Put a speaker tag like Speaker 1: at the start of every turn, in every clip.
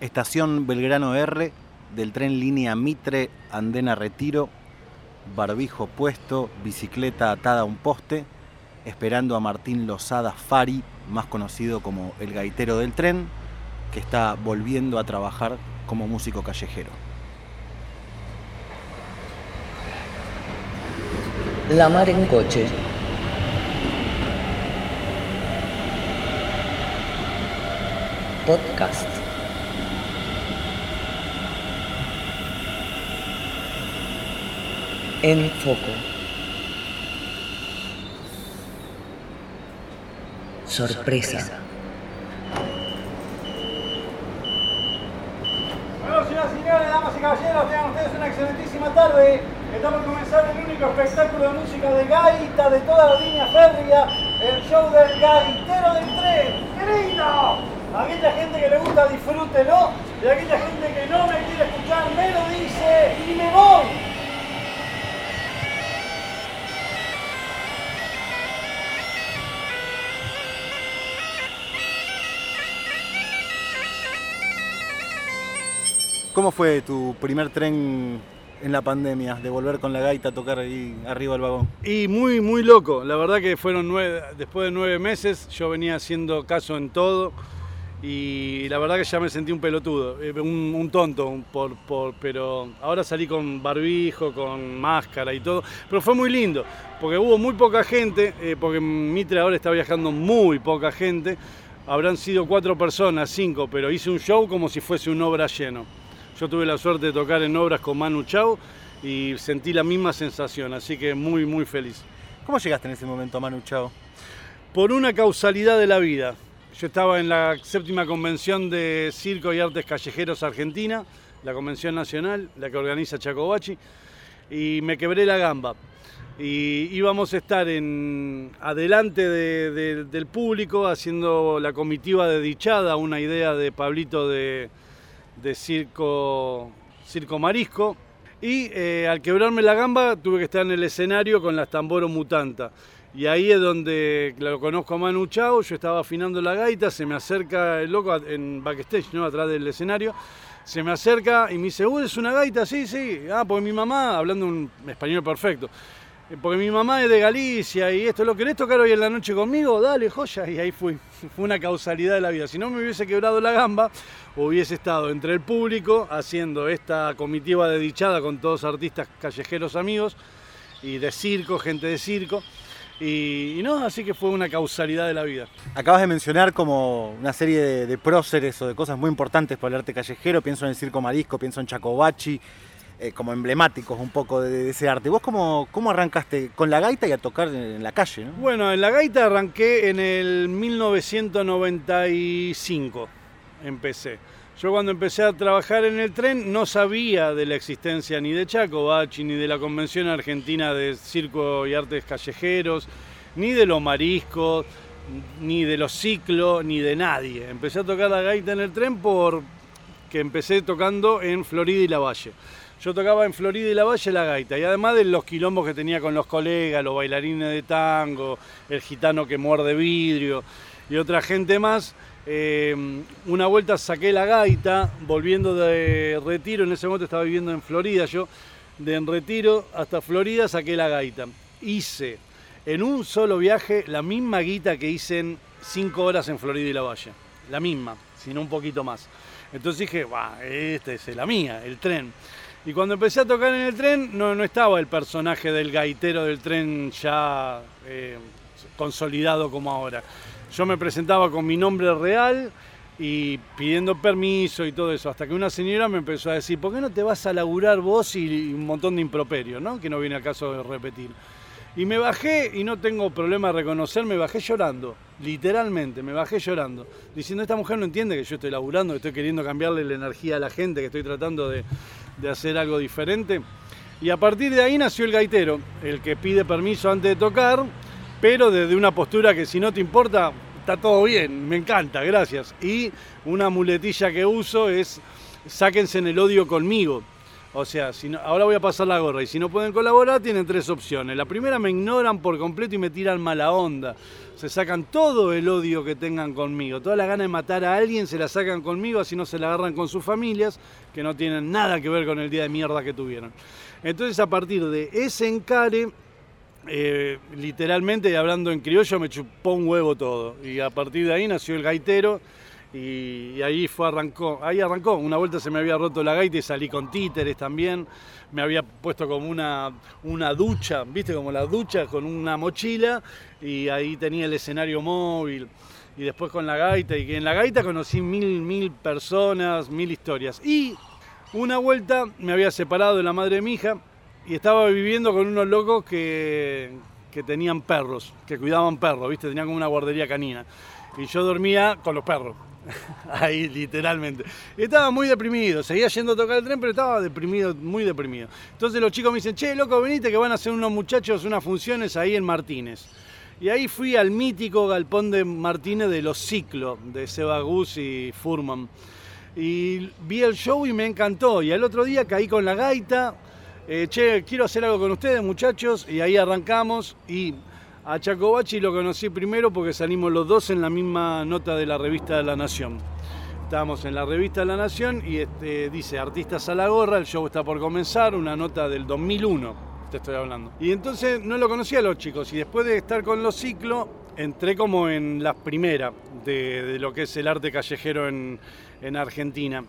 Speaker 1: Estación Belgrano R del tren línea Mitre, Andena Retiro, barbijo puesto, bicicleta atada a un poste, esperando a Martín Lozada Fari, más conocido como el gaitero del tren, que está volviendo a trabajar como músico callejero.
Speaker 2: La mar en coche. Podcast. En foco. Sorpresa.
Speaker 3: Bueno, señoras y señores, damas y caballeros, tengan ustedes una excelentísima tarde. Estamos comenzar el único espectáculo de música de gaita de toda la línea férrea, el show del gaitero del tren. ¡Qué lindo! Aquella gente que le gusta, disfrútelo. Y aquella gente que no me quiere escuchar, me lo dice y me voy.
Speaker 1: ¿Cómo fue tu primer tren en la pandemia, de volver con la gaita a tocar ahí arriba del vagón?
Speaker 3: Y muy, muy loco. La verdad que fueron nueve, después de nueve meses, yo venía haciendo caso en todo y la verdad que ya me sentí un pelotudo, eh, un, tonto, un por- pero ahora salí con barbijo, con máscara y todo, pero fue muy lindo, porque hubo muy poca gente, eh, porque Mitre ahora está viajando muy poca gente, habrán sido cuatro personas, cinco, pero hice un show como si fuese un obra lleno. Yo tuve la suerte de tocar en obras con Manu Chao y sentí la misma sensación, así que muy, muy feliz.
Speaker 1: ¿Cómo llegaste en ese momento, Manu Chao?
Speaker 3: Por una causalidad de la vida. Yo estaba en la séptima convención de Circo y Artes Callejeros Argentina, la convención nacional, la que organiza Chacobachi, y me quebré la gamba. Y íbamos a estar en, adelante de- de- del público haciendo la comitiva de Dichada, una idea de Pablito de, de Circo, Circo Marisco. Y eh, al quebrarme la gamba tuve que estar en el escenario con las tamboro mutanta. Y ahí es donde lo conozco a Manu Chao, yo estaba afinando la gaita, se me acerca el loco en backstage, ¿no? atrás del escenario, se me acerca y me dice, "Uh, ¿es una gaita? Sí, sí. Ah, porque mi mamá, hablando un español perfecto, "Eh, porque mi mamá es de Galicia y esto, ¿lo querés tocar hoy en la noche conmigo? Dale, joya. Y ahí fui. Fue una causalidad de la vida. Si no me hubiese quebrado la gamba, hubiese estado entre el público haciendo esta comitiva de dichada con todos artistas callejeros amigos y de circo, gente de circo. Y, y no, así que fue una causalidad de la vida.
Speaker 1: Acabas de mencionar como una serie de, de próceres o de cosas muy importantes para el arte callejero. Pienso en el Circo Marisco, pienso en Chacobachi, eh, como emblemáticos un poco de, ese arte. ¿Vos cómo, cómo arrancaste con la gaita y a tocar en la calle? ¿no?
Speaker 3: Bueno, en la gaita arranqué en el 1995, empecé. Yo cuando empecé a trabajar en el tren no sabía de la existencia ni de Chacobachi, ni de la Convención Argentina de Circo y Artes Callejeros, ni de los mariscos, ni de los ciclos, ni de nadie. Empecé a tocar la gaita en el tren porque empecé tocando en Florida y La Valle. Yo tocaba en Florida y La Valle la gaita, y además de los quilombos que tenía con los colegas, los bailarines de tango, el gitano que muerde vidrio y otra gente más, eh, una vuelta saqué la gaita, volviendo de retiro, en ese momento estaba viviendo en Florida yo, de en retiro hasta Florida saqué la gaita. Hice en un solo viaje la misma guita que hice en cinco horas en Florida y La Valle, la misma, sino un poquito más. Entonces dije, "Buah, esta es la mía, el tren. Y cuando empecé a tocar en el tren, no, no estaba el personaje del gaitero del tren ya eh, consolidado como ahora. Yo me presentaba con mi nombre real y pidiendo permiso y todo eso, hasta que una señora me empezó a decir, ¿por qué no te vas a laburar vos y un montón de improperios, ¿no? que no viene al caso de repetir? Y me bajé, y no tengo problema de reconocer, me bajé llorando, literalmente, me bajé llorando, diciendo, esta mujer no entiende que yo estoy laburando, que estoy queriendo cambiarle la energía a la gente, que estoy tratando de, de hacer algo diferente. Y a partir de ahí nació el gaitero, el que pide permiso antes de tocar, pero desde una postura que si no te importa, está todo bien, me encanta, gracias. Y una muletilla que uso es, sáquense en el odio conmigo. O sea, si no- ahora voy a pasar la gorra y si no pueden colaborar tienen tres opciones. La primera me ignoran por completo y me tiran mala onda. Se sacan todo el odio que tengan conmigo. Toda la gana de matar a alguien se la sacan conmigo, así no se la agarran con sus familias, que no tienen nada que ver con el día de mierda que tuvieron. Entonces a partir de ese encare, eh, literalmente hablando en criollo me chupó un huevo todo. Y a partir de ahí nació el gaitero y, ahí fue arrancó. Ahí arrancó. Una vuelta se me había roto la gaita y salí con títeres también. Me había puesto como una, una ducha, viste, como la ducha con una mochila y ahí tenía el escenario móvil. Y después con la gaita, y en la gaita conocí mil, mil personas, mil historias. Y una vuelta me había separado de la madre de mi hija y estaba viviendo con unos locos que, que tenían perros, que cuidaban perros, ¿viste? Tenían como una guardería canina. Y yo dormía con los perros. Ahí, literalmente. Estaba muy deprimido. Seguía yendo a tocar el tren, pero estaba deprimido, muy deprimido. Entonces los chicos me dicen, che, loco, venite que van a hacer unos muchachos unas funciones ahí en Martínez. Y ahí fui al mítico galpón de Martínez de los ciclos, de Seba Gus y Furman. Y vi el show y me encantó. Y al otro día caí con la gaita. eh, che, quiero hacer algo con ustedes, muchachos. Y ahí arrancamos. Y a Chacobachi lo conocí primero porque salimos los dos en la misma nota de la revista de La Nación. Estábamos en la revista de La Nación y este, dice Artistas a la gorra, el show está por comenzar, una nota del 2001, te estoy hablando. Y entonces no lo conocía a los chicos y después de estar con los ciclos, entré como en las primeras de, lo que es el arte callejero en, en Argentina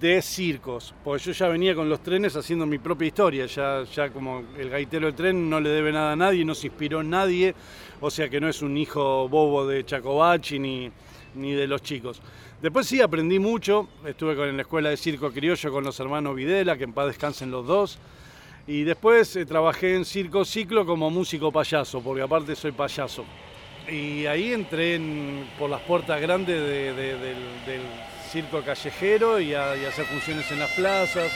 Speaker 3: de circos, porque yo ya venía con los trenes haciendo mi propia historia, ya, ya como el gaitero del tren no le debe nada a nadie, no se inspiró nadie, o sea que no es un hijo bobo de Chacobachi ni, ni de los chicos. Después sí aprendí mucho, estuve con, en la escuela de circo criollo con los hermanos Videla, que en paz descansen los dos, y después eh, trabajé en circo ciclo como músico payaso, porque aparte soy payaso. Y ahí entré en- por las puertas grandes de- de- del, del circo callejero y a, y a hacer funciones en las plazas.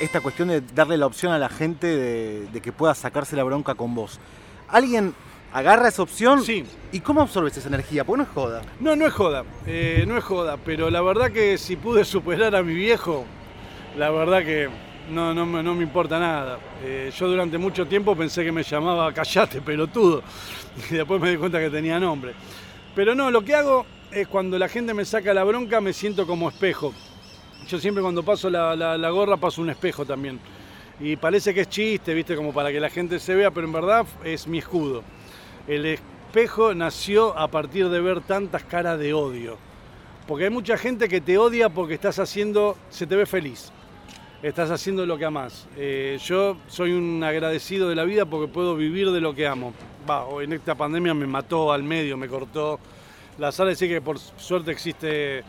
Speaker 1: esta cuestión de darle la opción a la gente de, de que pueda sacarse la bronca con vos. ¿Alguien agarra esa opción?
Speaker 3: Sí.
Speaker 1: ¿Y cómo absorbes esa energía? Porque no es joda.
Speaker 3: No, no es joda, eh, no es joda, pero la verdad que si pude superar a mi viejo, la verdad que no, no, me- no me importa nada. Eh, yo durante mucho tiempo pensé que me llamaba Callate, pelotudo, y después me di cuenta que tenía nombre. Pero no, lo que hago es cuando la gente me saca la bronca me siento como espejo. Yo siempre cuando paso la gorra paso un espejo también. Y parece que es chiste, viste, como para que la gente se vea, pero en verdad es mi escudo. El espejo nació a partir de ver tantas caras de odio. Porque hay mucha gente que te odia porque estás haciendo, se te ve feliz. Estás haciendo lo que amás. Eh, yo soy un agradecido de la vida porque puedo vivir de lo que amo. Va, en esta pandemia me mató al medio, me cortó. La sala decir que por suerte existe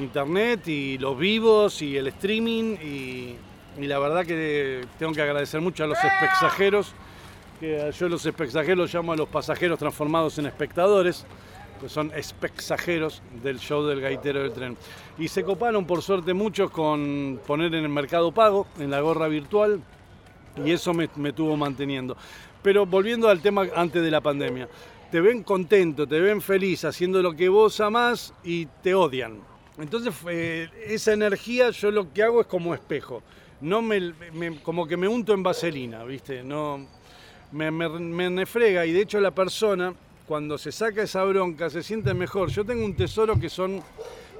Speaker 3: internet y los vivos y el streaming y, y la verdad que tengo que agradecer mucho a los especsajeros que yo los especsajeros los llamo a los pasajeros transformados en espectadores, que son especsajeros del show del gaitero del tren. Y se coparon por suerte muchos con poner en el mercado pago, en la gorra virtual, y eso me, me tuvo manteniendo. Pero volviendo al tema antes de la pandemia, te ven contento, te ven feliz haciendo lo que vos amás y te odian. Entonces eh, esa energía yo lo que hago es como espejo. No me, me- como que me unto en vaselina, ¿viste? No, me, refrega y de hecho la persona cuando se saca esa bronca se siente mejor. Yo tengo un tesoro que son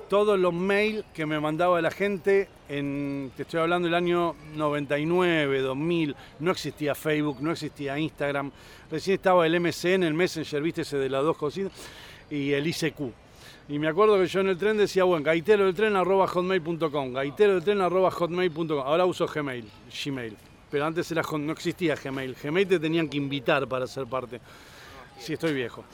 Speaker 3: todos los mails que me mandaba la gente en, te estoy hablando del año 99, 2000, no existía Facebook, no existía Instagram, recién estaba el MSN, el Messenger, viste ese de las dos cositas, y el ICQ. Y me acuerdo que yo en el tren decía, bueno, gaitero del tren arroba hotmail.com, gaitero del tren arroba hotmail.com, ahora uso Gmail, Gmail, pero antes era, no existía Gmail, Gmail te tenían que invitar para ser parte. Sí, estoy viejo.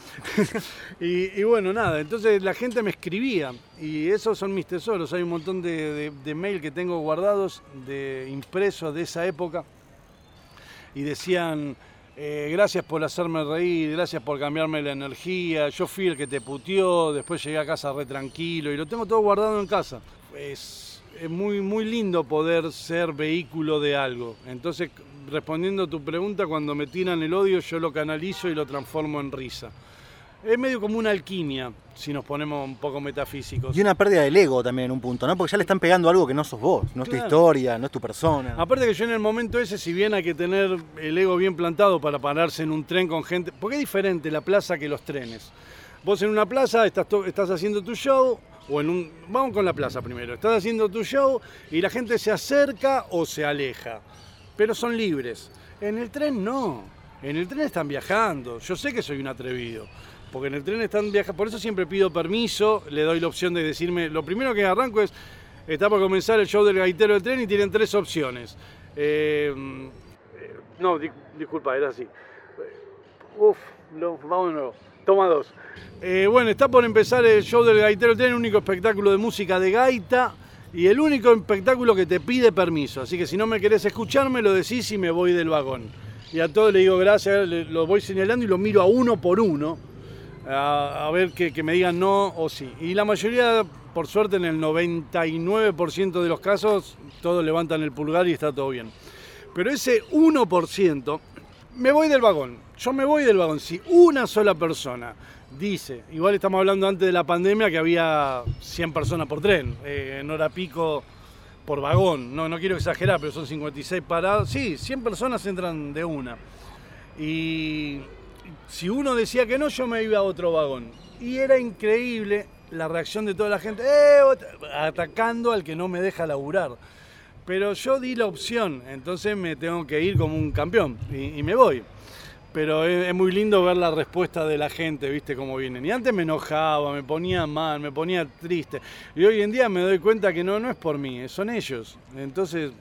Speaker 3: y, bueno, nada, entonces la gente me escribía y esos son mis tesoros. Hay un montón de, de, mail que tengo guardados, de impresos de esa época. Y decían, eh, gracias por hacerme reír, gracias por cambiarme la energía. Yo fui el que te puteó, después llegué a casa re tranquilo y lo tengo todo guardado en casa. Es, es muy, muy lindo poder ser vehículo de algo. Entonces, respondiendo a tu pregunta, cuando me tiran el odio, yo lo canalizo y lo transformo en risa. Es medio como una alquimia, si nos ponemos un poco metafísicos.
Speaker 1: Y una pérdida del ego también en un punto, ¿no? Porque ya le están pegando algo que no sos vos, no es tu historia, no es tu persona.
Speaker 3: Aparte que yo en el momento ese, si bien hay que tener el ego bien plantado para pararse en un tren con gente, porque es diferente la plaza que los trenes. Vos en una plaza estás, estás haciendo tu show, o en un... Vamos con la plaza primero. Estás haciendo tu show y la gente se acerca o se aleja, pero son libres. En el tren no. En el tren están viajando. Yo sé que soy un atrevido. Porque en el tren están viajando. Por eso siempre pido permiso, le doy la opción de decirme. Lo primero que arranco es. Está por comenzar el show del gaitero del tren y tienen tres opciones. Eh, no, di- disculpa, era así. Uf, nuevo. Toma dos. Eh, bueno, está por empezar el show del gaitero tren, el único espectáculo de música de gaita y el único espectáculo que te pide permiso. Así que si no me querés escuchar, me lo decís y me voy del vagón. Y a todos le digo gracias, lo voy señalando y lo miro a uno por uno a, a ver que, que me digan no o sí. Y la mayoría, por suerte, en el 99% de los casos, todos levantan el pulgar y está todo bien. Pero ese 1%, me voy del vagón. Yo me voy del vagón. Si una sola persona dice, igual estamos hablando antes de la pandemia que había 100 personas por tren, eh, en hora pico por vagón. No, no quiero exagerar, pero son 56 parados. Sí, 100 personas entran de una. Y si uno decía que no, yo me iba a otro vagón. Y era increíble la reacción de toda la gente, "Eh, ot-", atacando al que no me deja laburar. Pero yo di la opción, entonces me tengo que ir como un campeón y, y me voy. Pero es, es muy lindo ver la respuesta de la gente, viste cómo vienen. Y antes me enojaba, me ponía mal, me ponía triste. Y hoy en día me doy cuenta que no, no es por mí, son ellos. Entonces,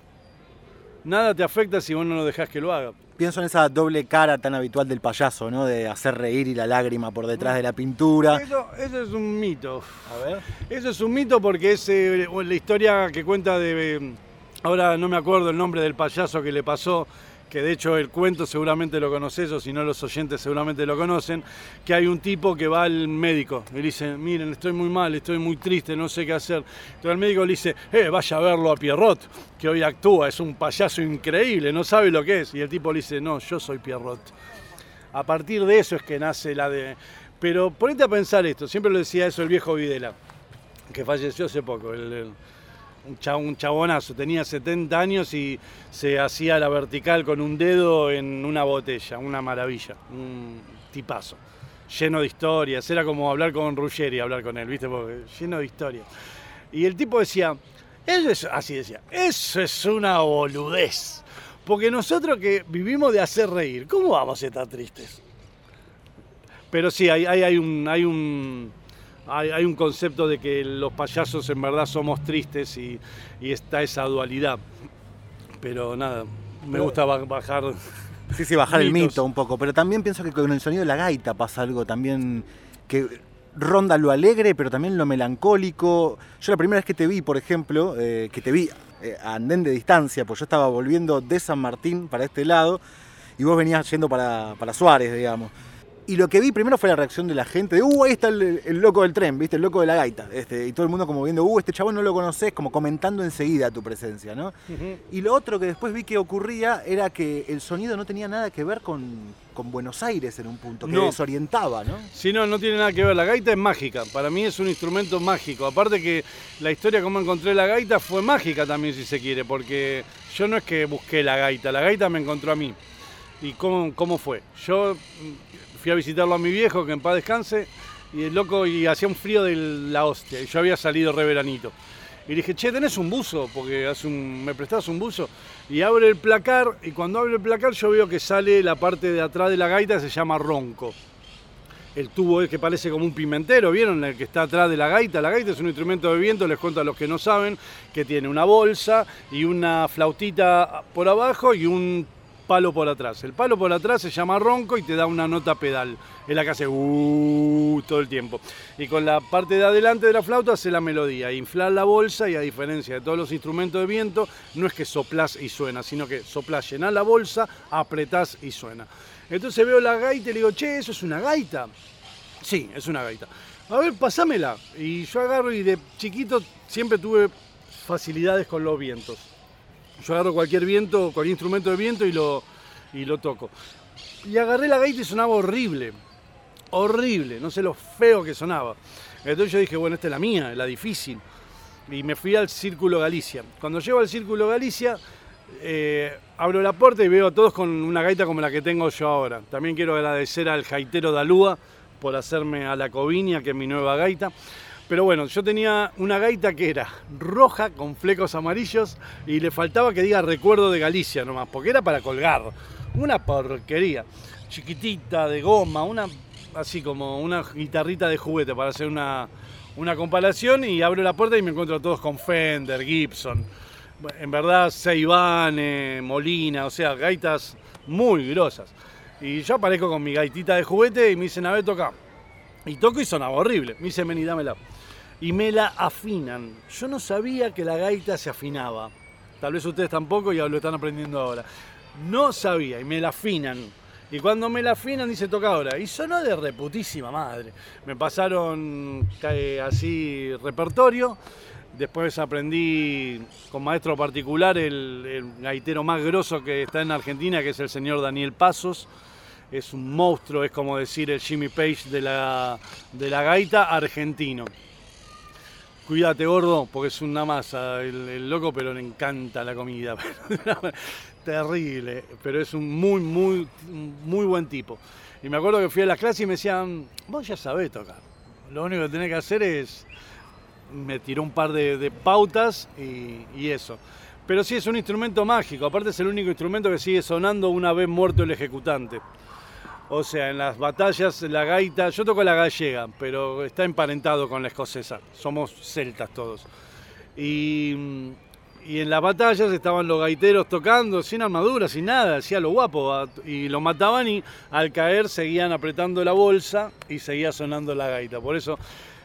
Speaker 3: nada te afecta si vos no lo dejás que lo haga.
Speaker 1: Pienso en esa doble cara tan habitual del payaso, ¿no? De hacer reír y la lágrima por detrás de la pintura.
Speaker 3: Eso, eso es un mito.
Speaker 1: A ver.
Speaker 3: Eso es un mito porque es eh, la historia que cuenta de. Ahora no me acuerdo el nombre del payaso que le pasó, que de hecho el cuento seguramente lo conoces, o si no los oyentes seguramente lo conocen, que hay un tipo que va al médico y le dice, miren, estoy muy mal, estoy muy triste, no sé qué hacer. Entonces el médico le dice, eh, vaya a verlo a Pierrot, que hoy actúa, es un payaso increíble, no sabe lo que es. Y el tipo le dice, no, yo soy Pierrot. A partir de eso es que nace la de... Pero ponete a pensar esto, siempre lo decía eso el viejo Videla, que falleció hace poco, un, cha- un chabonazo, tenía 70 años y se hacía la vertical con un dedo en una botella, una maravilla, un tipazo, lleno de historias, era como hablar con Ruggeri, hablar con él, ¿viste? Porque lleno de historias. Y el tipo decía, eso es, así decía, eso es una boludez. Porque nosotros que vivimos de hacer reír, ¿cómo vamos a estar tristes? Pero sí, hay, hay un, hay, un, hay, hay un concepto de que los payasos en verdad somos tristes y, y está esa dualidad. Pero nada, me gusta ba- bajar.
Speaker 1: Sí, sí, bajar el mito un poco. Pero también pienso que con el sonido de la gaita pasa algo también que ronda lo alegre, pero también lo melancólico. Yo la primera vez que te vi, por ejemplo, eh, que te vi eh, a andén de distancia, pues yo estaba volviendo de San Martín para este lado y vos venías yendo para, para Suárez, digamos. Y lo que vi primero fue la reacción de la gente, de, uh, ahí está el, el loco del tren, ¿viste? El loco de la gaita. Este, y todo el mundo como viendo, uh, este chabón no lo conoces, como comentando enseguida tu presencia, ¿no? Y lo otro que después vi que ocurría era que el sonido no tenía nada que ver con, con Buenos Aires en un punto, que
Speaker 3: No.
Speaker 1: desorientaba, ¿no?
Speaker 3: Si no, no tiene nada que ver. La gaita es mágica. Para mí es un instrumento mágico. Aparte que la historia como encontré la gaita fue mágica también, si se quiere, porque yo no es que busqué la gaita, la gaita me encontró a mí. ¿Y cómo, cómo fue? Yo fui a visitarlo a mi viejo, que en paz descanse, y el loco, y hacía un frío de la hostia, y yo había salido re veranito. Y dije, che, ¿tenés un buzo? Porque me prestás un buzo. Y abre el placar, y cuando abre el placar yo veo que sale la parte de atrás de la gaita, se llama ronco el tubo es que parece como un pimentero, ¿vieron? El que está atrás de la gaita. La gaita es un instrumento de viento, les cuento a los que no saben, que tiene una bolsa y una flautita por abajo y un palo por atrás. El palo por atrás se llama ronco y te da una nota pedal. Es la que hace uh, todo el tiempo. Y con la parte de adelante de la flauta hace la melodía. Inflar la bolsa y a diferencia de todos los instrumentos de viento, no es que soplás y suena, sino que soplás, llenás la bolsa, apretás y suena. Entonces veo la gaita y le digo, che, eso es una gaita. Sí, es una gaita. A ver, pasámela. Y yo agarro y de chiquito siempre tuve facilidades con los vientos. Yo agarro cualquier viento, cualquier instrumento de viento y lo, y lo toco. Y agarré la gaita y sonaba horrible. horrible, no sé lo feo que sonaba. Entonces yo dije, bueno, esta es la mía, la difícil. Y me fui al Círculo Galicia. Cuando llego al Círculo Galicia, eh, abro la puerta y veo a todos con una gaita como la que tengo yo ahora. También quiero agradecer al gaitero Dalúa por hacerme a la Covinia, que es mi nueva gaita. Pero bueno, yo tenía una gaita que era roja con flecos amarillos y le faltaba que diga recuerdo de Galicia nomás, porque era para colgar. Una porquería. Chiquitita, de goma, una así como una guitarrita de juguete para hacer una, una comparación y abro la puerta y me encuentro a todos con Fender, Gibson. En verdad, Seibane, Molina, o sea, gaitas muy grosas. Y yo aparezco con mi gaitita de juguete y me dicen, a ver, toca. Y toco y sonaba horrible. Me dicen, vení, dámela y me la afinan. Yo no sabía que la gaita se afinaba. Tal vez ustedes tampoco y lo están aprendiendo ahora. No sabía y me la afinan. Y cuando me la afinan dice toca ahora. Y sonó de reputísima madre. Me pasaron así repertorio. Después aprendí con maestro particular el, el, gaitero más grosso que está en Argentina, que es el señor Daniel Pasos. Es un monstruo, es como decir el Jimmy Page de la, de la gaita argentino. Cuídate, gordo, porque es una masa el, loco, pero le encanta la comida. Terrible, pero es un muy, muy, muy buen tipo. Y me acuerdo que fui a las clases y me decían, vos ya sabés tocar. Lo único que tenés que hacer es. Me tiró un par de, pautas y, y, eso. Pero sí es un instrumento mágico, aparte es el único instrumento que sigue sonando una vez muerto el ejecutante. O sea, en las batallas, la gaita, yo toco la gallega, pero está emparentado con la escocesa. Somos celtas todos. Y, en las batallas estaban los gaiteros tocando sin armadura, sin nada, hacía lo guapo. Y lo mataban y al caer seguían apretando la bolsa y seguía sonando la gaita. Por eso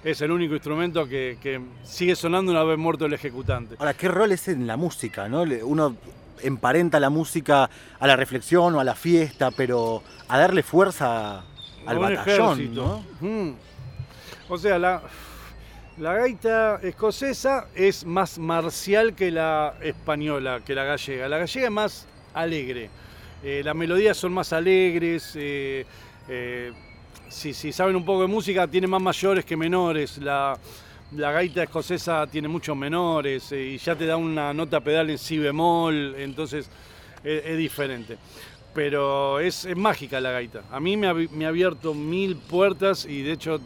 Speaker 3: es el único instrumento que, que sigue sonando una vez muerto el ejecutante.
Speaker 1: Ahora, ¿qué rol es en la música? ¿no? Uno emparenta la música a la reflexión o a la fiesta, pero a darle fuerza al batallón, ¿no?
Speaker 3: Mm. O sea, la, la gaita escocesa es más marcial que la española, que la gallega. La gallega es más alegre. Eh, las melodías son más alegres. Eh, eh, si, si, saben un poco de música, tiene más mayores que menores. La, la gaita escocesa tiene muchos menores eh, y ya te da una nota pedal en si bemol, entonces es, diferente. Pero es, mágica la gaita. A mí me ha, abierto mil puertas y de hecho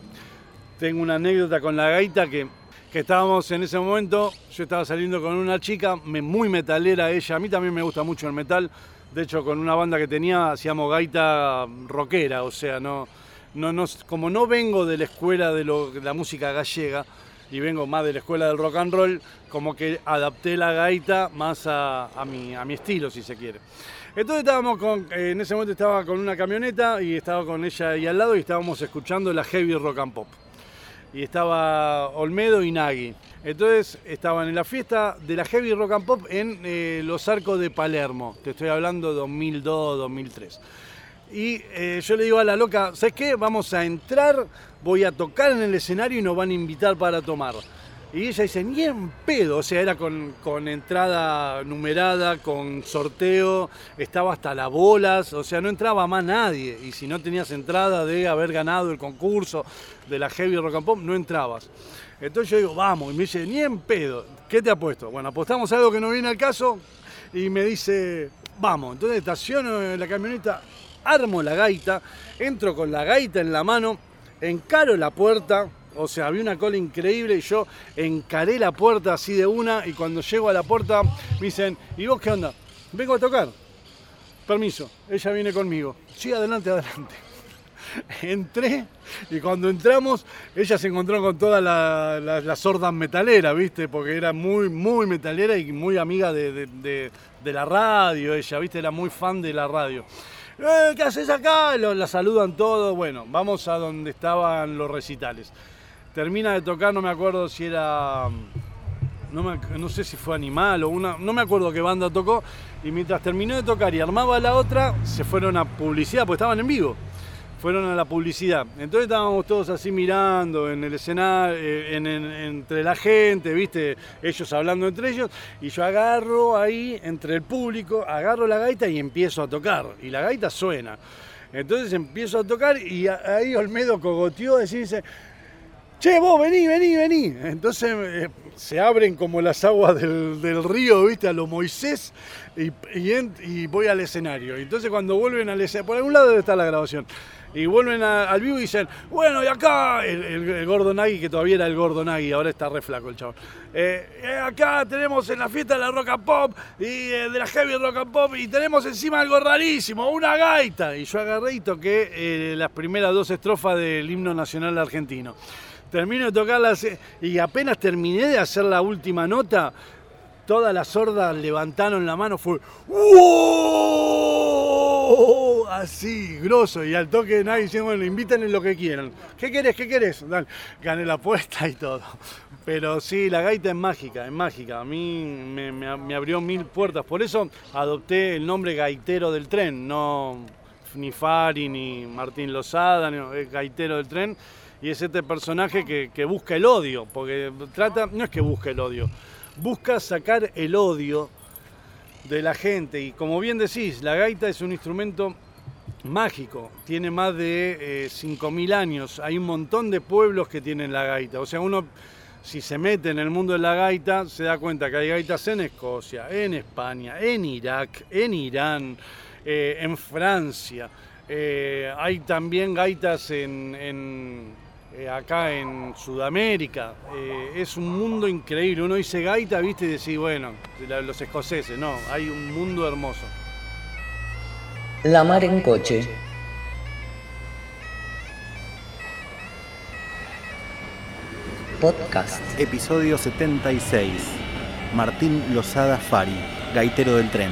Speaker 3: tengo una anécdota con la gaita que, que estábamos en ese momento, yo estaba saliendo con una chica muy metalera ella, a mí también me gusta mucho el metal, de hecho con una banda que tenía hacíamos gaita rockera, o sea, no, no, no, como no vengo de la escuela de, de la música gallega, y vengo más de la escuela del rock and roll, como que adapté la gaita más a, mi, a mi estilo, si se quiere. Entonces estábamos con, en ese momento estaba con una camioneta y estaba con ella ahí al lado y estábamos escuchando la heavy rock and pop. Y estaba Olmedo y Nagui. Entonces estaban en la fiesta de la heavy rock and pop en eh, los arcos de Palermo. Te estoy hablando de 2002, 2003. Y eh, yo le digo a la loca, ¿sabes qué? Vamos a entrar, voy a tocar en el escenario y nos van a invitar para tomar. Y ella dice, ni en pedo, o sea, era con, entrada numerada, con sorteo, estaba hasta las bolas, o sea, no entraba más nadie. Y si no tenías entrada de haber ganado el concurso de la Heavy Rock and Pop, no entrabas. Entonces yo digo, vamos, y me dice, ni en pedo, ¿qué te apuesto? Bueno, apostamos algo que no viene al caso, y me dice, vamos, entonces estaciono en la camioneta, armo la gaita, entro con la gaita en la mano, encaro la puerta, o sea, había una cola increíble y yo encaré la puerta así de una y cuando llego a la puerta me dicen, ¿y vos qué onda? Vengo a tocar. Permiso, ella viene conmigo. Sí, adelante, adelante. Entré y cuando entramos ella se encontró con toda la, la, sorda metalera, ¿viste? Porque era muy, muy metalera y muy amiga de, de la radio, ella, ¿viste? Era muy fan de la radio. Eh, ¿qué haces acá? la saludan todos. Bueno, vamos a donde estaban los recitales. Termina de tocar, no me acuerdo si era. No, no sé si fue Animal o una. No me acuerdo qué banda tocó. Y mientras terminó de tocar y armaba la otra, se fueron a publicidad, porque estaban en vivo fueron a la publicidad. Entonces estábamos todos así mirando en el escenario, eh, entre la gente, viste, ellos hablando entre ellos, y yo agarro ahí entre el público, agarro la gaita y empiezo a tocar. Y la gaita suena. Entonces empiezo a tocar y ahí Olmedo cogoteó dice, che, vos vení, vení, vení. Entonces eh, se abren como las aguas del, río, viste, a lo Moisés y, voy al escenario. Entonces cuando vuelven al escenario, por algún lado debe estar la grabación y vuelven al vivo y dicen, bueno, y acá, el, el, Nagui, que todavía era el gordo Nagui, ahora está re flaco el chavo. Eh, eh, acá tenemos en la fiesta de la rock and pop y eh, de la heavy rock and pop y tenemos encima algo rarísimo, una gaita. Y yo agarré y toqué las primeras dos estrofas del himno nacional argentino. Termino de tocarlas y apenas terminé de hacer la última nota, todas las sordas levantaron la mano, fue ¡Wow! Así, grosso. Y al toque nadie dice, bueno, invítenle lo que quieran. ¿Qué querés? ¿Qué querés? gané la apuesta y todo. Pero sí, la gaita es mágica, es mágica. A mí me, abrió mil puertas. Por eso adopté el nombre gaitero del tren, no ni Fari ni Martín Lozada, gaitero del tren. Y es este personaje que, busca el odio, porque trata, no es que busque el odio, busca sacar el odio de la gente. Y como bien decís, la gaita es un instrumento mágico, tiene más de 5.000 eh, años, hay un montón de pueblos que tienen la gaita. O sea, uno si se mete en el mundo de la gaita, se da cuenta que hay gaitas en Escocia, en España, en Irak, en Irán, eh, en Francia. Eh, hay también gaitas en eh, acá en Sudamérica. Eh, es un mundo increíble. Uno dice gaita, viste, y decís, bueno, los escoceses, no, hay un mundo hermoso.
Speaker 2: La mar en coche. Podcast.
Speaker 1: Episodio 76. Martín Lozada Fari, gaitero del tren.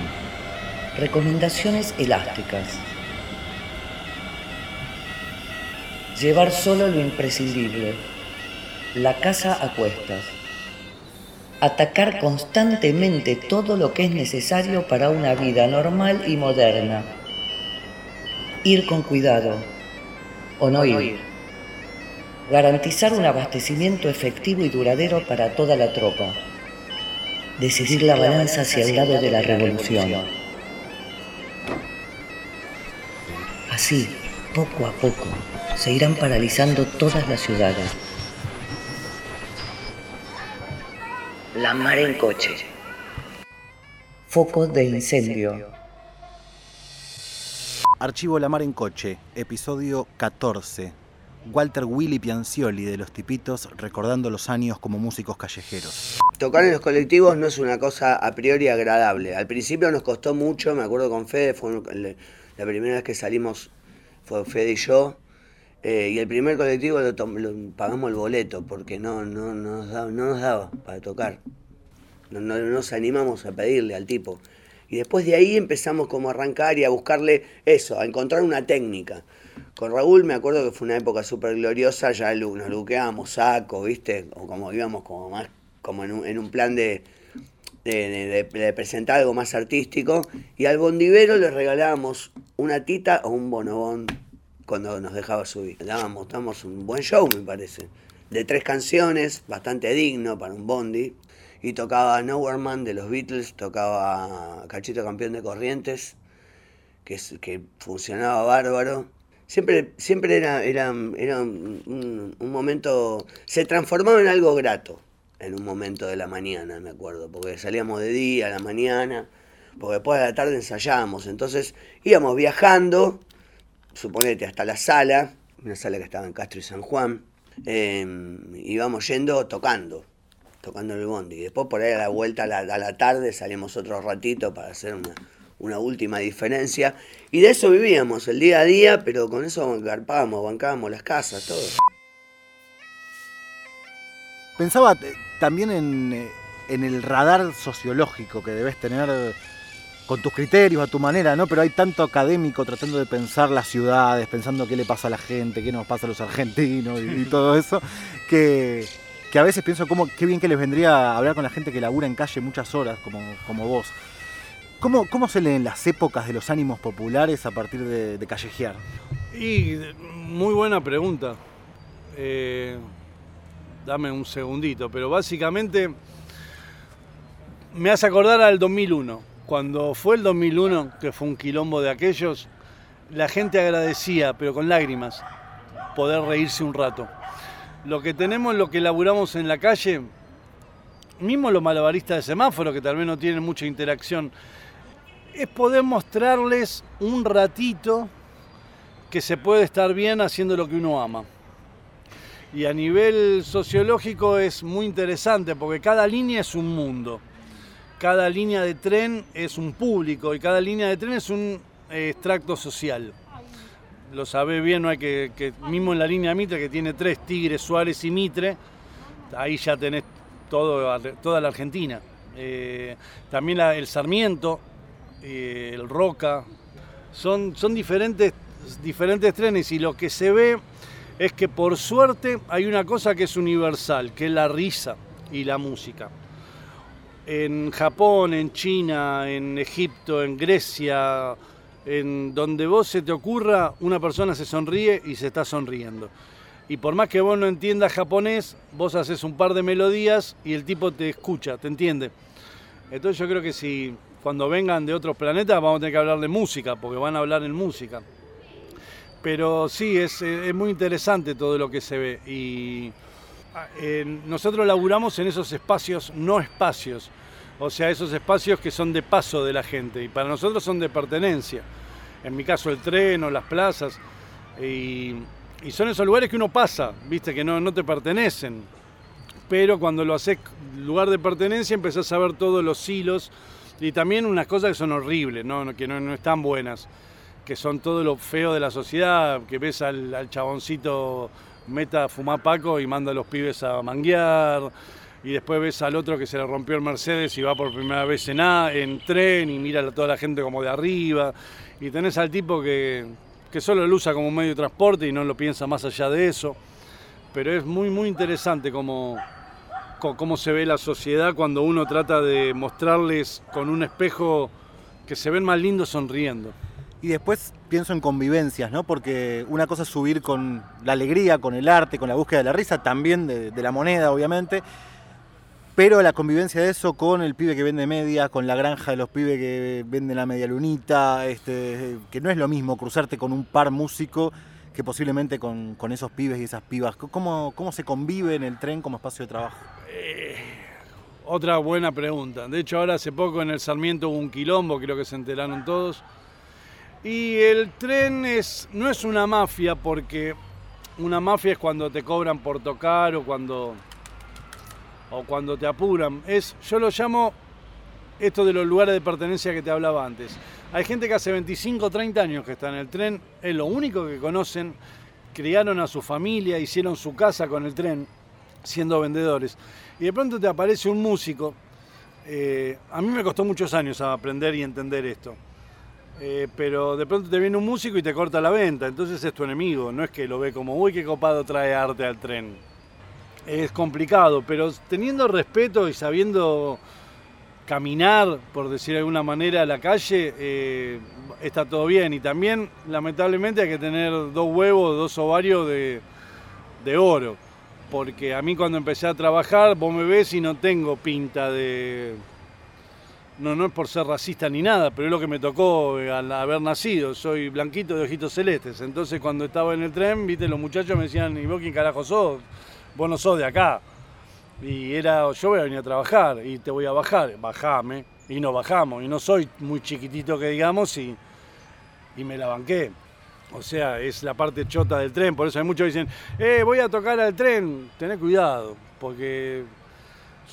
Speaker 2: Recomendaciones elásticas. Llevar solo lo imprescindible. La casa a cuestas. Atacar constantemente todo lo que es necesario para una vida normal y moderna. Ir con cuidado o no ir. Garantizar un abastecimiento efectivo y duradero para toda la tropa. Decidir la balanza hacia el lado de la revolución. Así, poco a poco, se irán paralizando todas las ciudades. La mar en coche. Foco de incendio.
Speaker 1: Archivo La Mar en Coche, episodio 14. Walter Willy Piancioli de Los Tipitos recordando los años como músicos callejeros.
Speaker 4: Tocar en los colectivos no es una cosa a priori agradable. Al principio nos costó mucho, me acuerdo con Fede, fue la primera vez que salimos, fue Fede y yo, eh, y el primer colectivo lo, pagamos el boleto porque no, no, nos daba, no nos daba para tocar. No, no, nos animamos a pedirle al tipo. Y después de ahí empezamos como a arrancar y a buscarle eso, a encontrar una técnica. Con Raúl me acuerdo que fue una época súper gloriosa, ya nos luqueábamos saco, ¿viste? O como íbamos como más como en un, en un plan de, de, presentar algo más artístico. Y al bondivero le regalábamos una tita o un bonobón cuando nos dejaba subir. Dábamos, dábamos un buen show, me parece. De tres canciones, bastante digno para un bondi. Y tocaba Nowhere Man de los Beatles, tocaba Cachito Campeón de Corrientes, que, es, que funcionaba bárbaro. Siempre, siempre era, era, era un, momento, se transformaba en algo grato en un momento de la mañana, me acuerdo, porque salíamos de día a la mañana, porque después de la tarde ensayábamos, entonces íbamos viajando suponete, hasta la sala, una sala que estaba en Castro y San Juan, em, íbamos yendo tocando, tocando el bondi. Y después por ahí a la vuelta a la, tarde salimos otro ratito para hacer una, una, última diferencia. Y de eso vivíamos el día a día, pero con eso garpábamos, bancábamos las casas, todo.
Speaker 1: Pensaba eh, también en, eh, en el radar sociológico que debes tener con tus criterios, a tu manera, ¿no? Pero hay tanto académico tratando de pensar las ciudades, pensando qué le pasa a la gente, qué nos pasa a los argentinos y, todo eso, que, a veces pienso cómo, qué bien que les vendría hablar con la gente que labura en calle muchas horas, como, como vos. ¿Cómo, ¿Cómo se leen las épocas de los ánimos populares a partir de, callejear?
Speaker 3: Y muy buena pregunta. Eh, dame un segundito, pero básicamente me hace acordar al 2001 cuando fue el 2001, que fue un quilombo de aquellos, la gente agradecía, pero con lágrimas, poder reírse un rato. Lo que tenemos, lo que laburamos en la calle, mismo los malabaristas de semáforo, que tal vez no tienen mucha interacción, es poder mostrarles un ratito que se puede estar bien haciendo lo que uno ama. Y a nivel sociológico es muy interesante porque cada línea es un mundo, cada línea de tren es un público y cada línea de tren es un extracto social. Lo sabe bien, no hay que, mismo en la línea Mitre que tiene tres Tigres, Suárez y Mitre, ahí ya tenés toda la Argentina. Eh, también el Sarmiento, eh, el Roca, son, son diferentes, diferentes trenes y lo que se ve es que por suerte hay una cosa que es universal, que es la risa y la música. En Japón, en China, en Egipto, en Grecia, en donde vos se te ocurra, una persona se sonríe y se está sonriendo. Y por más que vos no entiendas japonés, vos haces un par de melodías y el tipo te escucha, te entiende. Entonces yo creo que si cuando vengan de otros planetas vamos a tener que hablar de música, porque van a hablar en música. Pero sí, es, muy interesante todo lo que se ve. Y eh, nosotros laburamos en esos espacios no espacios, o sea, esos espacios que son de paso de la gente y para nosotros son de pertenencia. En mi caso el tren o las plazas. Y, son esos lugares que uno pasa, viste, que no, no te pertenecen. Pero cuando lo haces lugar de pertenencia empezás a ver todos los hilos y también unas cosas que son horribles, ¿no? que no, están buenas, que son todo lo feo de la sociedad, que ves al, al chaboncito meta a fumar paco y manda a los pibes a manguear y después ves al otro que se le rompió el Mercedes y va por primera vez en, en tren y mira a toda la gente como de arriba. Y tenés al tipo que, que solo lo usa como medio de transporte y no lo piensa más allá de eso. Pero es muy, muy interesante cómo, cómo se ve la sociedad cuando uno trata de mostrarles con un espejo que se ven más lindos sonriendo.
Speaker 1: Y después pienso en convivencias, ¿no? Porque una cosa es subir con la alegría, con el arte, con la búsqueda de la risa, también de, la moneda, obviamente pero la convivencia de eso con el pibe que vende media, con la granja de los pibes que venden la media lunita, este, que no es lo mismo cruzarte con un par músico que posiblemente con, esos pibes y esas pibas. ¿Cómo, ¿Cómo, se convive en el tren como espacio de trabajo? Eh,
Speaker 3: otra buena pregunta. De hecho, ahora hace poco en el Sarmiento hubo un quilombo, creo que se enteraron todos. Y el tren es, no es una mafia porque una mafia es cuando te cobran por tocar o cuando o cuando te apuran. Es, yo lo llamo esto de los lugares de pertenencia que te hablaba antes. Hay gente que hace 25 o 30 años que está en el tren, es lo único que conocen, criaron a su familia, hicieron su casa con el tren, siendo vendedores. Y de pronto te aparece un músico. Eh, a mí me costó muchos años aprender y entender esto. Eh, pero de pronto te viene un músico y te corta la venta, entonces es tu enemigo, no es que lo ve como, uy, qué copado trae arte al tren es complicado, pero teniendo respeto y sabiendo caminar, por decir de alguna manera, a la calle, eh, está todo bien. Y también, lamentablemente, hay que tener dos huevos, dos ovarios de, de oro. Porque a mí cuando empecé a trabajar, vos me ves y no tengo pinta de... No, no es por ser racista ni nada, pero es lo que me tocó al haber nacido. Soy blanquito de ojitos celestes. Entonces cuando estaba en el tren, viste, los muchachos me decían, ¿y vos quién carajo sos? vos no sos de acá. Y era, yo voy a venir a trabajar y te voy a bajar, bajame. Y no bajamos. Y no soy muy chiquitito que digamos y, y me la banqué. O sea, es la parte chota del tren. Por eso hay muchos que dicen, eh, voy a tocar al tren. Tené cuidado, porque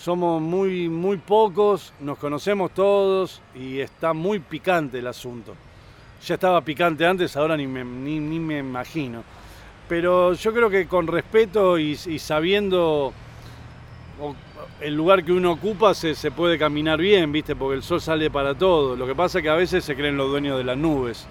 Speaker 3: somos muy, muy pocos, nos conocemos todos y está muy picante el asunto. Ya estaba picante antes, ahora ni me, ni me imagino pero yo creo que con respeto y, sabiendo el lugar que uno ocupa se, puede caminar bien, ¿viste? Porque el sol sale para todo. Lo que pasa es que a veces se creen los dueños de las nubes.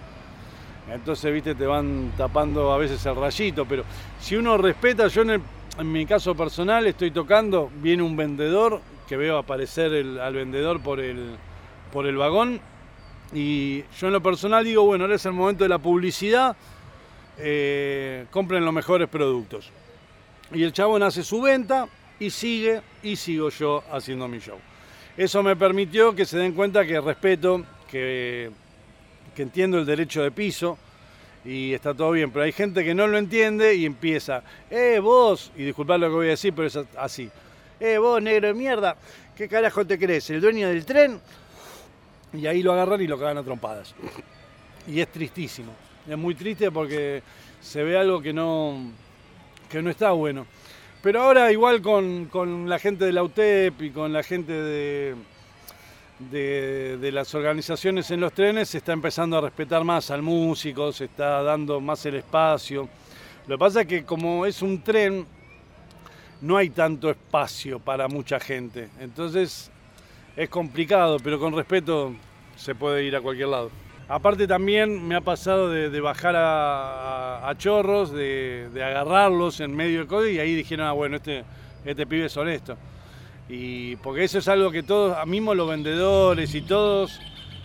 Speaker 3: Entonces, ¿viste? Te van tapando a veces el rayito. Pero si uno respeta, yo en, mi caso personal estoy tocando, viene un vendedor, que veo aparecer al vendedor por el, por el vagón. Y yo en lo personal digo, bueno, ahora es el momento de la publicidad eh, compren los mejores productos. Y el chabón hace su venta y sigue y sigo yo haciendo mi show. Eso me permitió que se den cuenta que respeto, que, que entiendo el derecho de piso y está todo bien, pero hay gente que no lo entiende y empieza, eh, vos, y disculpad lo que voy a decir, pero es así, eh, vos, negro de mierda, ¿qué carajo te crees? ¿El dueño del tren? Y ahí lo agarran y lo cagan a trompadas. Y es tristísimo, es muy triste porque se ve algo que no, que no está bueno. Pero ahora igual con, con la gente de la UTEP y con la gente de de, las organizaciones en los trenes se está empezando a respetar más al músico, se está dando más el espacio. Lo que pasa es que como es un tren, no hay tanto espacio para mucha gente. Entonces es complicado, pero con respeto se puede ir a cualquier lado. Aparte también me ha pasado de, bajar a, chorros, de, agarrarlos en medio del código y ahí dijeron, ah, bueno, este, este pibe es honesto. Y porque eso es algo que todos, a mismo los vendedores y todos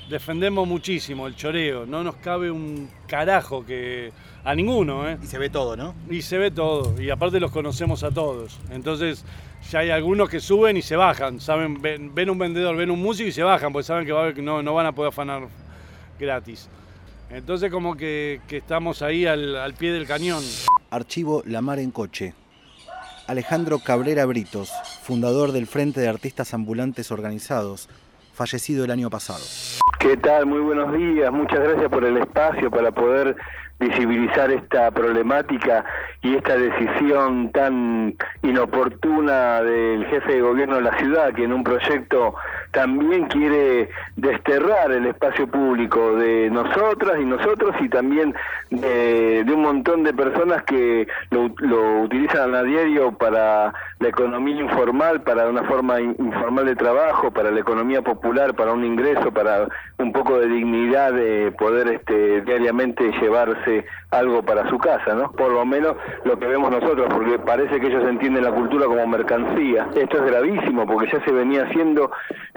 Speaker 3: defendemos muchísimo, el choreo. No nos cabe un carajo que. a ninguno, ¿eh?
Speaker 1: Y se ve todo, ¿no?
Speaker 3: Y se ve todo. Y aparte los conocemos a todos. Entonces, ya hay algunos que suben y se bajan. Saben, ven, un vendedor, ven un músico y se bajan, porque saben que, va a no, no van a poder afanar gratis. Entonces, como que, estamos ahí al, al pie del cañón.
Speaker 1: Archivo La Mar en Coche. Alejandro Cabrera Britos, fundador del Frente de Artistas Ambulantes Organizados, fallecido el año pasado.
Speaker 5: ¿Qué tal? Muy buenos días. Muchas gracias por el espacio para poder visibilizar esta problemática y esta decisión tan inoportuna del jefe de gobierno de la ciudad, que en un proyecto también quiere desterrar el espacio público de nosotras y nosotros y también de, un montón de personas que lo, lo, utilizan a diario para la economía informal, para una forma informal de trabajo, para la economía popular, para un ingreso, para un poco de dignidad de poder este, diariamente llevarse algo para su casa, ¿no? Por lo menos lo que vemos nosotros, porque parece que ellos entienden la cultura como mercancía. Esto es gravísimo, porque ya se venía haciendo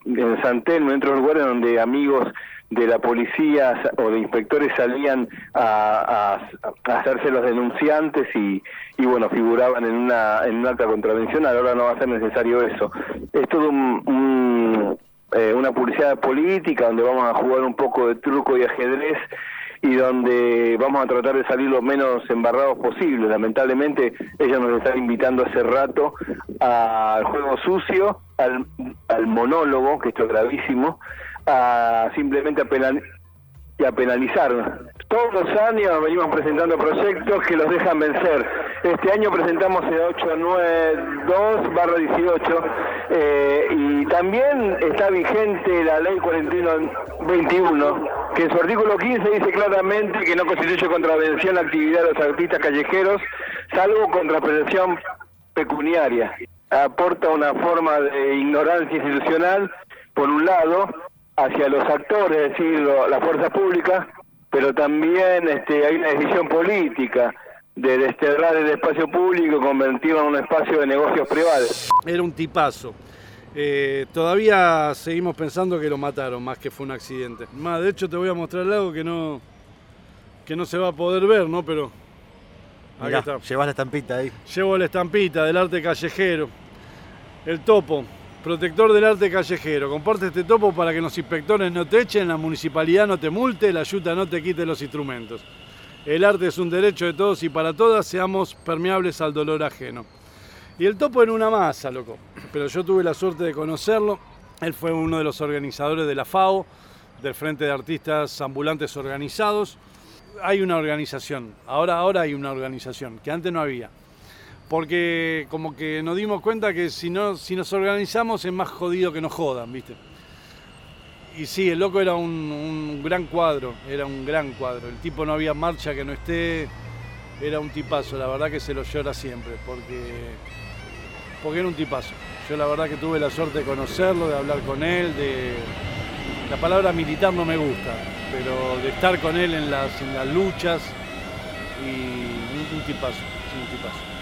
Speaker 5: en San Telmo, en otros lugares donde amigos de la policía o de inspectores salían a, hacerse los denunciantes y, bueno, figuraban en una, en un acta contravencional, ahora no va a ser necesario eso. Es todo un, eh, una publicidad política donde vamos a jugar un poco de truco y ajedrez y donde vamos a tratar de salir lo menos embarrados posible. Lamentablemente, ella nos está invitando hace rato al juego sucio, al, monólogo, que esto es gravísimo, a simplemente a, y a penalizar. Todos los años venimos presentando proyectos que los dejan vencer. Este año presentamos el 892 barra 18 eh, y también está vigente la ley 4121 que en su artículo 15 dice claramente que no constituye contravención la actividad de los artistas callejeros salvo contravención pecuniaria. Aporta una forma de ignorancia institucional, por un lado, hacia los actores, es decir, la fuerza pública, pero también este, hay una decisión política de desterrar el espacio público y convertirlo en un espacio de negocios privados.
Speaker 3: Era un tipazo. Eh, todavía seguimos pensando que lo mataron, más que fue un accidente. Más, de hecho te voy a mostrar algo que no, que no se va a poder ver, ¿no? Pero
Speaker 1: acá está. Llevas la estampita ahí.
Speaker 3: Llevo la estampita del arte callejero. El topo protector del arte callejero. Comparte este topo para que los inspectores no te echen, la municipalidad no te multe, la ayuda no te quite los instrumentos. El arte es un derecho de todos y para todas seamos permeables al dolor ajeno. Y el topo era una masa, loco. Pero yo tuve la suerte de conocerlo. Él fue uno de los organizadores de la FAO, del Frente de Artistas Ambulantes Organizados. Hay una organización, ahora, ahora hay una organización, que antes no había porque como que nos dimos cuenta que si, no, si nos organizamos es más jodido que nos jodan, ¿viste? Y sí, el loco era un, gran cuadro, era un gran cuadro. El tipo no había marcha que no esté, era un tipazo, la verdad que se lo llora siempre, porque, porque era un tipazo. Yo la verdad que tuve la suerte de conocerlo, de hablar con él, de... La palabra militar no me gusta, pero de estar con él en las, en las luchas y un, un tipazo, un tipazo.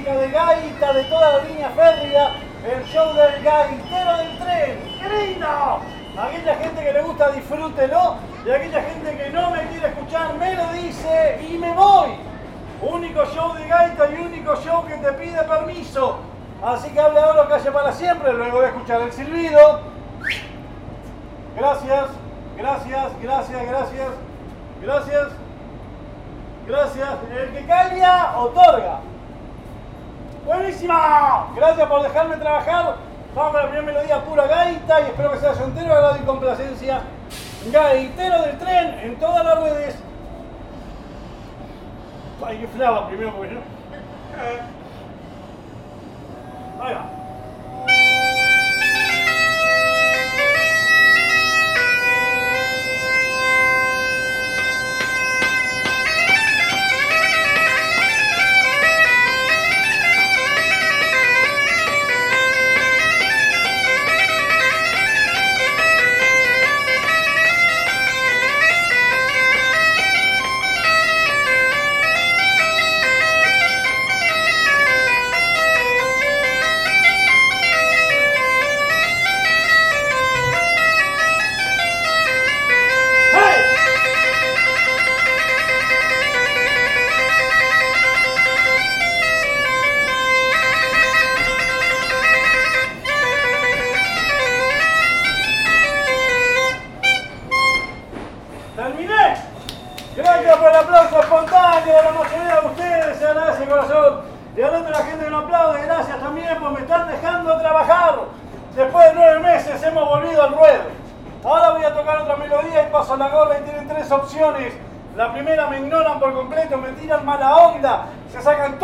Speaker 6: Música de gaita de toda la línea férrea, el show del gaitero del tren. ¡Qué lindo!
Speaker 3: Aquella gente que le gusta disfrútelo y aquella gente que no me quiere escuchar me lo dice y me voy. Único show de gaita y único show que te pide permiso. Así que hable ahora calle para siempre, luego de escuchar el silbido. Gracias, gracias, gracias, gracias, gracias, gracias. El que calla, otorga. Buenísima. Gracias por dejarme trabajar. Vamos a la primera melodía pura gaita y espero que sea su entero agrado y complacencia. Gaitero del tren en todas las redes. Ay, que flava primero porque no. Ahí va.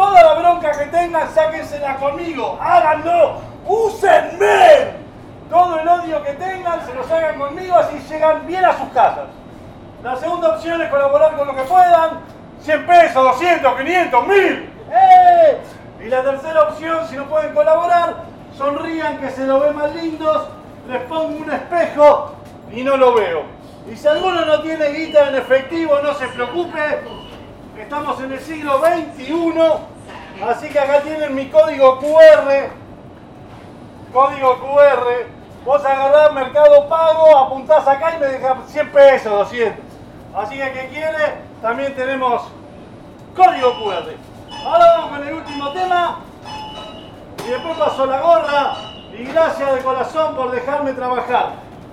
Speaker 3: Toda la bronca que tengan, sáquensela conmigo, háganlo, úsenme. Todo el odio que tengan se lo hagan conmigo, así llegan bien a sus casas. La segunda opción es colaborar con lo que puedan. 100 pesos, 200, 500, 1000. ¡Eh! Y la tercera opción, si no pueden colaborar, sonrían que se lo ven más lindos, les pongo un espejo y no lo veo. Y si alguno no tiene guita en efectivo, no se preocupe. Estamos en el siglo XXI, así que acá tienen mi código QR. Código QR. Vos agarrás Mercado Pago, apuntás acá y me dejas 100 pesos, 200. Así que que quiere, también tenemos código QR. Ahora vamos con el último tema. Y después paso la gorra. Y gracias de corazón por dejarme trabajar.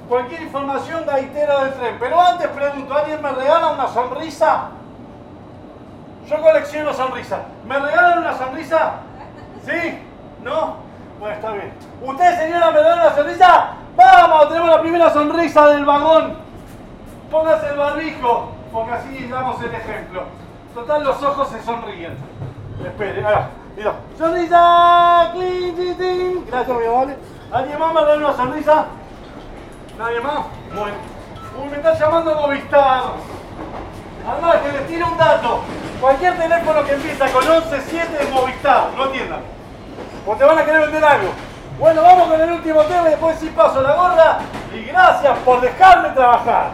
Speaker 3: Cualquier información gaitera del tren. Pero antes pregunto, ¿alguien me regala una sonrisa? Yo colecciono sonrisas. ¿Me regalan una sonrisa? ¿Sí? ¿No? Bueno, está bien. ¿Usted, señora, me regalan una sonrisa? ¡Vamos! Tenemos la primera sonrisa del vagón. Póngase el barbijo, porque así damos el ejemplo. Total, los ojos se sonríen. Espere, ahora. Mira. ¡Sonrisa! ¡Clin, clin, clin! Gracias, mi amable. ¿Alguien más me regala una sonrisa? ¿Nadie más? Bueno. Uy, me está llamando Movistar. Además, que les tiro un dato. Cualquier teléfono que empieza con 117 es Movistar, no entiendan. O te van a querer vender algo. Bueno, vamos con el último tema y después sí paso la gorra. Y gracias por dejarme trabajar.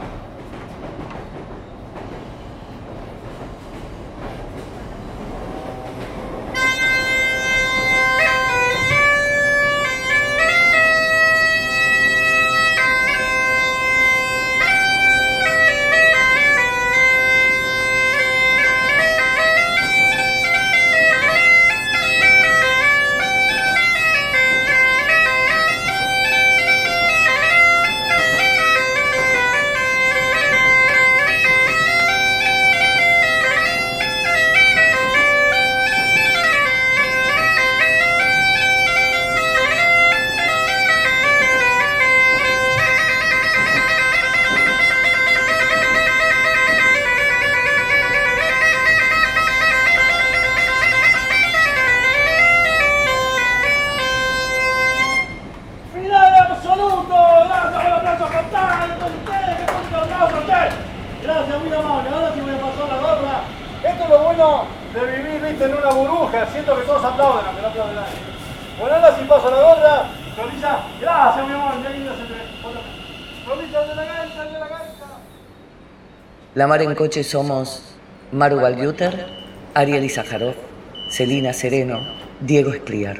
Speaker 3: De vivir, viste, en una burbuja. Siento que todos aplauden, aunque no aplauden nadie. Bueno, ahora sí paso la gorra. Sonrisa. Gracias, mi amor. Qué lindo se te Sonrisa de la gaita, de la gaita.
Speaker 2: La Mar en Coche somos Maru Balbiuter, Ariel Izajarov, Celina Sereno, Diego Espliar.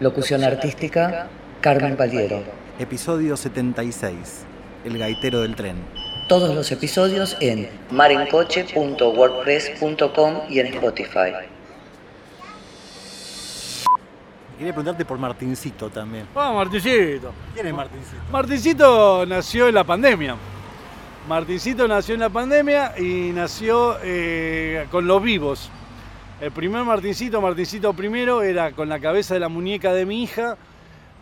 Speaker 2: Locución artística, Carmen Valiero.
Speaker 1: Episodio 76. El gaitero del tren.
Speaker 2: Todos los episodios en marencoche.wordpress.com y en Spotify.
Speaker 1: Quería preguntarte por Martincito también.
Speaker 3: Vamos, Martincito.
Speaker 1: ¿Quién es Martincito?
Speaker 3: Martincito nació en la pandemia. Martincito nació en la pandemia y nació eh, con los vivos. El primer Martincito, Martincito primero, era con la cabeza de la muñeca de mi hija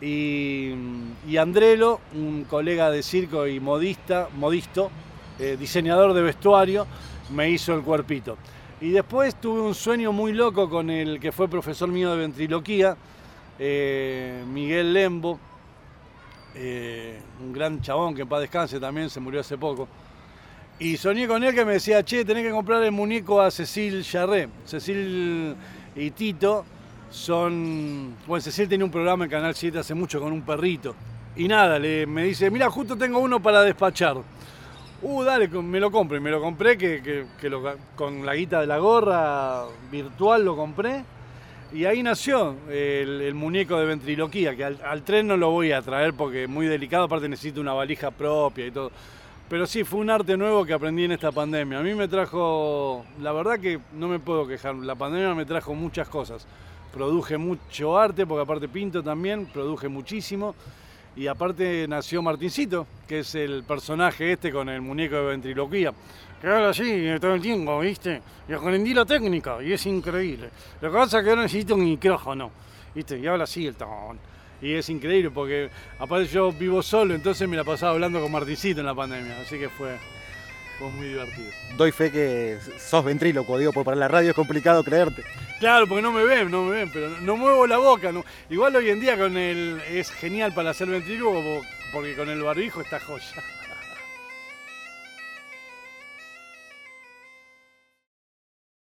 Speaker 3: y, Andrelo, un colega de circo y modista, modisto, eh, diseñador de vestuario, me hizo el cuerpito. Y después tuve un sueño muy loco con el que fue profesor mío de ventriloquía, eh, Miguel Lembo, eh, un gran chabón que en paz descanse también, se murió hace poco. Y soñé con él que me decía, che, tenés que comprar el muñeco a Cecil Charré. Cecil y Tito son... Bueno, Cecil tenía un programa en Canal 7 hace mucho con un perrito. Y nada, le, me dice, mira, justo tengo uno para despachar. Uh, dale, me lo compré. Me lo compré que, que- lo- con la guita de la gorra virtual lo compré. Y ahí nació el, el muñeco de ventriloquía, que al, al tren no lo voy a traer porque es muy delicado, aparte necesito una valija propia y todo. Pero sí, fue un arte nuevo que aprendí en esta pandemia. A mí me trajo, la verdad que no me puedo quejar, la pandemia me trajo muchas cosas. Produje mucho arte, porque aparte pinto también, produje muchísimo. Y aparte nació Martincito, que es el personaje este con el muñeco de ventriloquía. Que habla así todo el tiempo, ¿viste? Y aprendí la técnica y es increíble. Lo que pasa es que ahora necesito un micrófono, ¿viste? Y habla así el ton. Y es increíble porque aparte yo vivo solo, entonces me la pasaba hablando con Martincito en la pandemia. Así que fue, fue muy divertido.
Speaker 1: Doy fe que sos ventríloco, digo, porque para la radio es complicado creerte.
Speaker 3: Claro, porque no me ven, no me ven, pero no, no muevo la boca. no. Igual hoy en día con el es genial para hacer ventrílogo porque con el barbijo está joya.